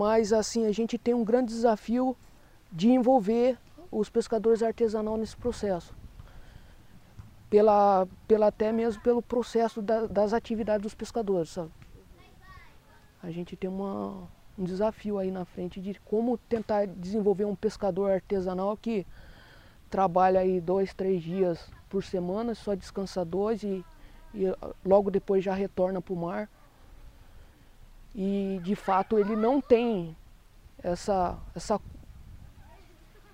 mas assim a gente tem um grande desafio de envolver os pescadores artesanais nesse processo. Pela, pela até mesmo pelo processo da, das atividades dos pescadores, sabe? A gente tem uma, um desafio aí na frente de como tentar desenvolver um pescador artesanal que trabalha aí dois, três dias por semana, só descansa dois e, e logo depois já retorna para o mar. E de fato ele não tem essa, essa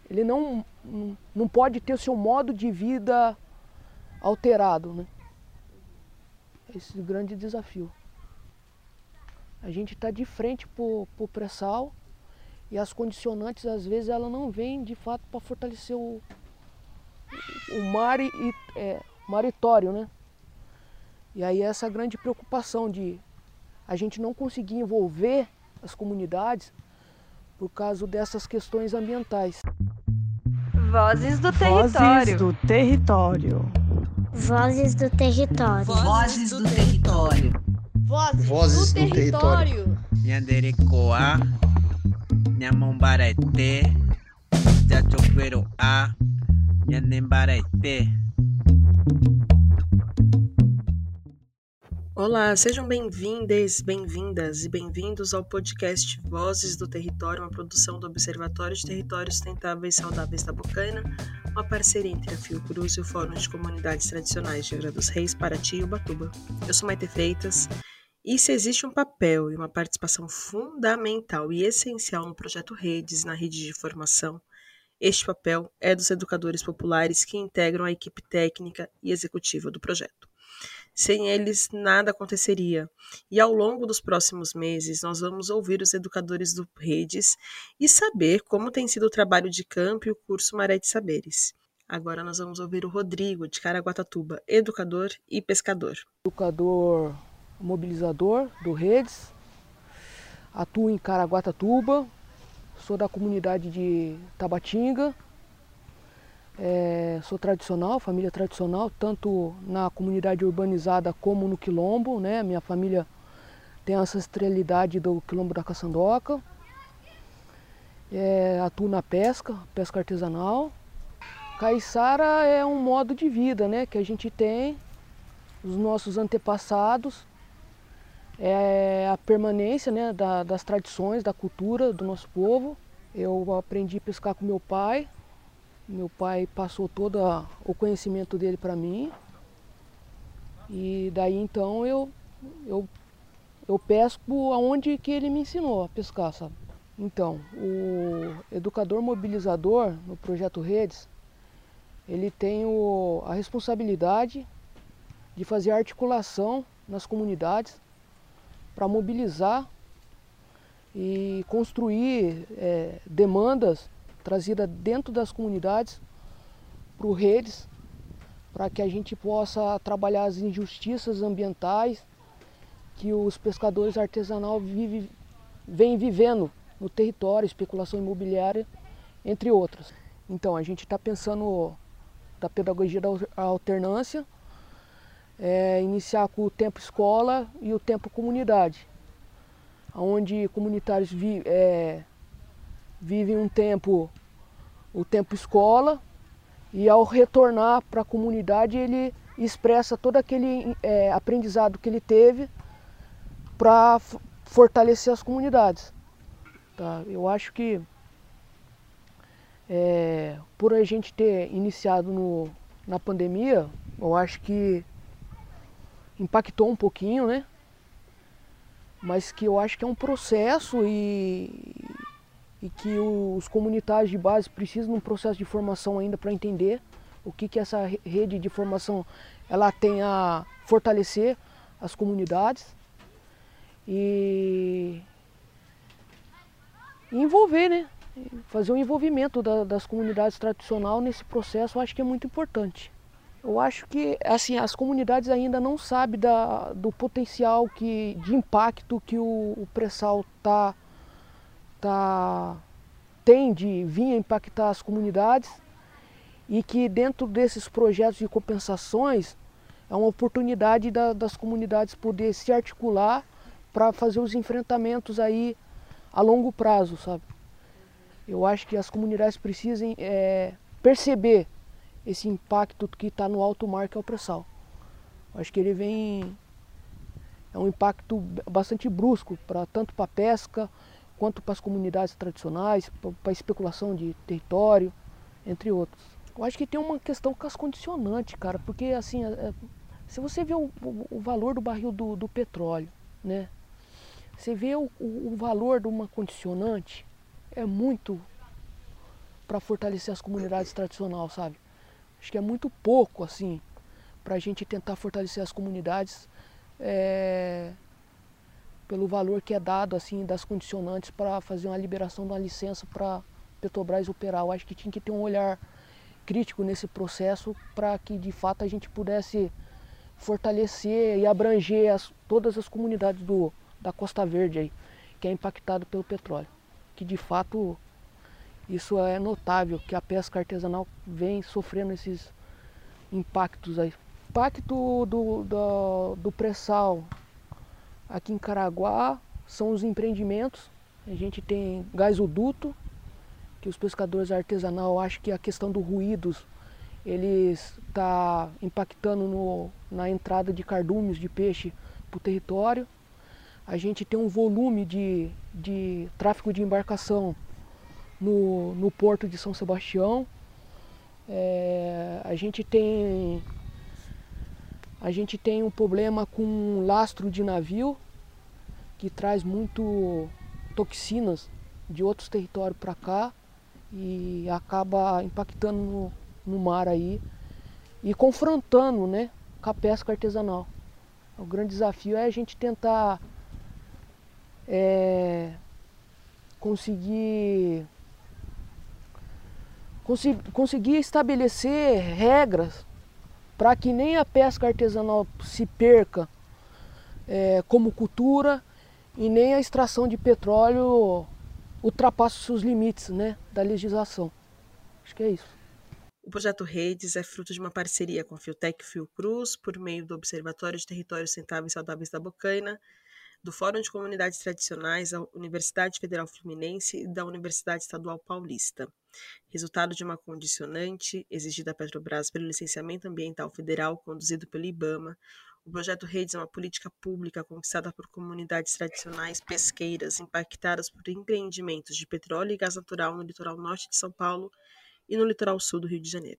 ele não, não pode ter o seu modo de vida alterado. Né? Esse é o grande desafio. A gente está de frente para o pré-sal e as condicionantes às vezes ela não vêm de fato para fortalecer o, o mar e, é, maritório, né? E aí essa grande preocupação de a gente não conseguir envolver as comunidades por causa dessas questões ambientais. Vozes do território. Vozes do território. Vozes do território. Vozes do território. Vozes, do território. Nhanderecoa, Nhamombarete, Jachoqueroa, Nhanembarete. Olá, sejam bem-vindas, bem-vindas e bem-vindos ao podcast Vozes do Território, uma produção do Observatório de Territórios Sustentáveis e Saudáveis da Bocaina, uma parceria entre a Fiocruz e o Fórum de Comunidades Tradicionais de Angra dos Reis, Paraty e Ubatuba. Eu sou Maite Freitas e se existe um papel e uma participação fundamental e essencial no projeto Redes na rede de formação, este papel é dos educadores populares que integram a equipe técnica e executiva do projeto. Sem eles, nada aconteceria. E ao longo dos próximos meses, nós vamos ouvir os educadores do Redes e saber como tem sido o trabalho de campo e o curso Maré de Saberes. Agora nós vamos ouvir o Rodrigo, de Caraguatatuba, educador e pescador. Educador mobilizador do Redes, atuo em Caraguatatuba, sou da comunidade de Tabatinga, é, sou tradicional, família tradicional, tanto na comunidade urbanizada como no quilombo. Né? Minha família tem a ancestralidade do quilombo da Caçandoca. É, atuo na pesca, pesca artesanal. Caiçara é um modo de vida né, que a gente tem, os nossos antepassados, é a permanência né, da, das tradições, da cultura do nosso povo. Eu aprendi a pescar com meu pai, meu pai passou todo o conhecimento dele para mim. E daí então eu, eu, eu pesco aonde que ele me ensinou a pescar, sabe? Então, o educador mobilizador no projeto Redes, ele tem o, a responsabilidade de fazer articulação nas comunidades para mobilizar e construir é, demandas trazida dentro das comunidades para o redes, para que a gente possa trabalhar as injustiças ambientais que os pescadores artesanais vive, vêm vivendo no território, especulação imobiliária, entre outras. Então a gente está pensando da pedagogia da alternância, é, iniciar com o tempo escola e o tempo comunidade, onde comunitários vi, é, vivem um tempo, o tempo escola, e ao retornar para a comunidade ele expressa todo aquele é, aprendizado que ele teve para fortalecer as comunidades. Tá? Eu acho que é, por a gente ter iniciado no, na pandemia, eu acho que impactou um pouquinho, né? Mas que eu acho que é um processo e, e que os comunitários de base precisam de um processo de formação ainda para entender o que, que essa rede de formação ela tem a fortalecer as comunidades e, envolver, né? Fazer o envolvimento da, das comunidades tradicionais nesse processo eu acho que é muito importante. Eu acho que assim as comunidades ainda não sabem da, do potencial que, de impacto que o, o pré-sal tá, tá, tem de vir impactar as comunidades e que dentro desses projetos de compensações é uma oportunidade da, das comunidades poder se articular para fazer os enfrentamentos aí a longo prazo, sabe? Eu acho que as comunidades precisam é, perceber esse impacto que está no alto mar, que é o pré-sal. Acho que ele vem é um impacto bastante brusco para tanto para a pesca quanto para as comunidades tradicionais, para a especulação de território, entre outros. Eu acho que tem uma questão com as condicionantes, cara, porque assim, é, é se você vê o, o, valor do barril do, do petróleo, né? Você vê o, o valor de uma condicionante, é muito para fortalecer as comunidades tradicionais, sabe? Acho que é muito pouco, assim, para a gente tentar fortalecer as comunidades é, pelo valor que é dado assim das condicionantes para fazer uma liberação de uma licença para Petrobras operar. Eu acho que tinha que ter um olhar crítico nesse processo para que de fato a gente pudesse fortalecer e abranger as, todas as comunidades do, da Costa Verde aí, que é impactado pelo petróleo. Que de fato isso é notável, que a pesca artesanal vem sofrendo esses impactos aí impacto do, do, do pré-sal aqui em Caraguá são os empreendimentos. A gente tem gasoduto, que os pescadores artesanal acham que a questão do ruídos eles está impactando no, na entrada de cardumes de peixe para o território. A gente tem um volume de, de tráfego de embarcação no, no porto de São Sebastião. É, a gente tem a gente tem um problema com lastro de navio, que traz muito toxinas de outros territórios para cá e acaba impactando no, no, mar aí e confrontando né, com a pesca artesanal. O grande desafio é a gente tentar é, conseguir, conseguir estabelecer regras para que nem a pesca artesanal se perca é, como cultura e nem a extração de petróleo ultrapasse os limites né, da legislação. Acho que é isso. O projeto Redes é fruto de uma parceria com a Fiotec Fiocruz, por meio do Observatório de Territórios Sustentáveis e Saudáveis da Bocaina, do Fórum de Comunidades Tradicionais da Universidade Federal Fluminense e da Universidade Estadual Paulista resultado de uma condicionante exigida à Petrobras pelo licenciamento ambiental federal conduzido pelo IBAMA. O projeto Redes é uma política pública conquistada por comunidades tradicionais pesqueiras impactadas por empreendimentos de petróleo e gás natural no litoral norte de São Paulo e no litoral sul do Rio de Janeiro.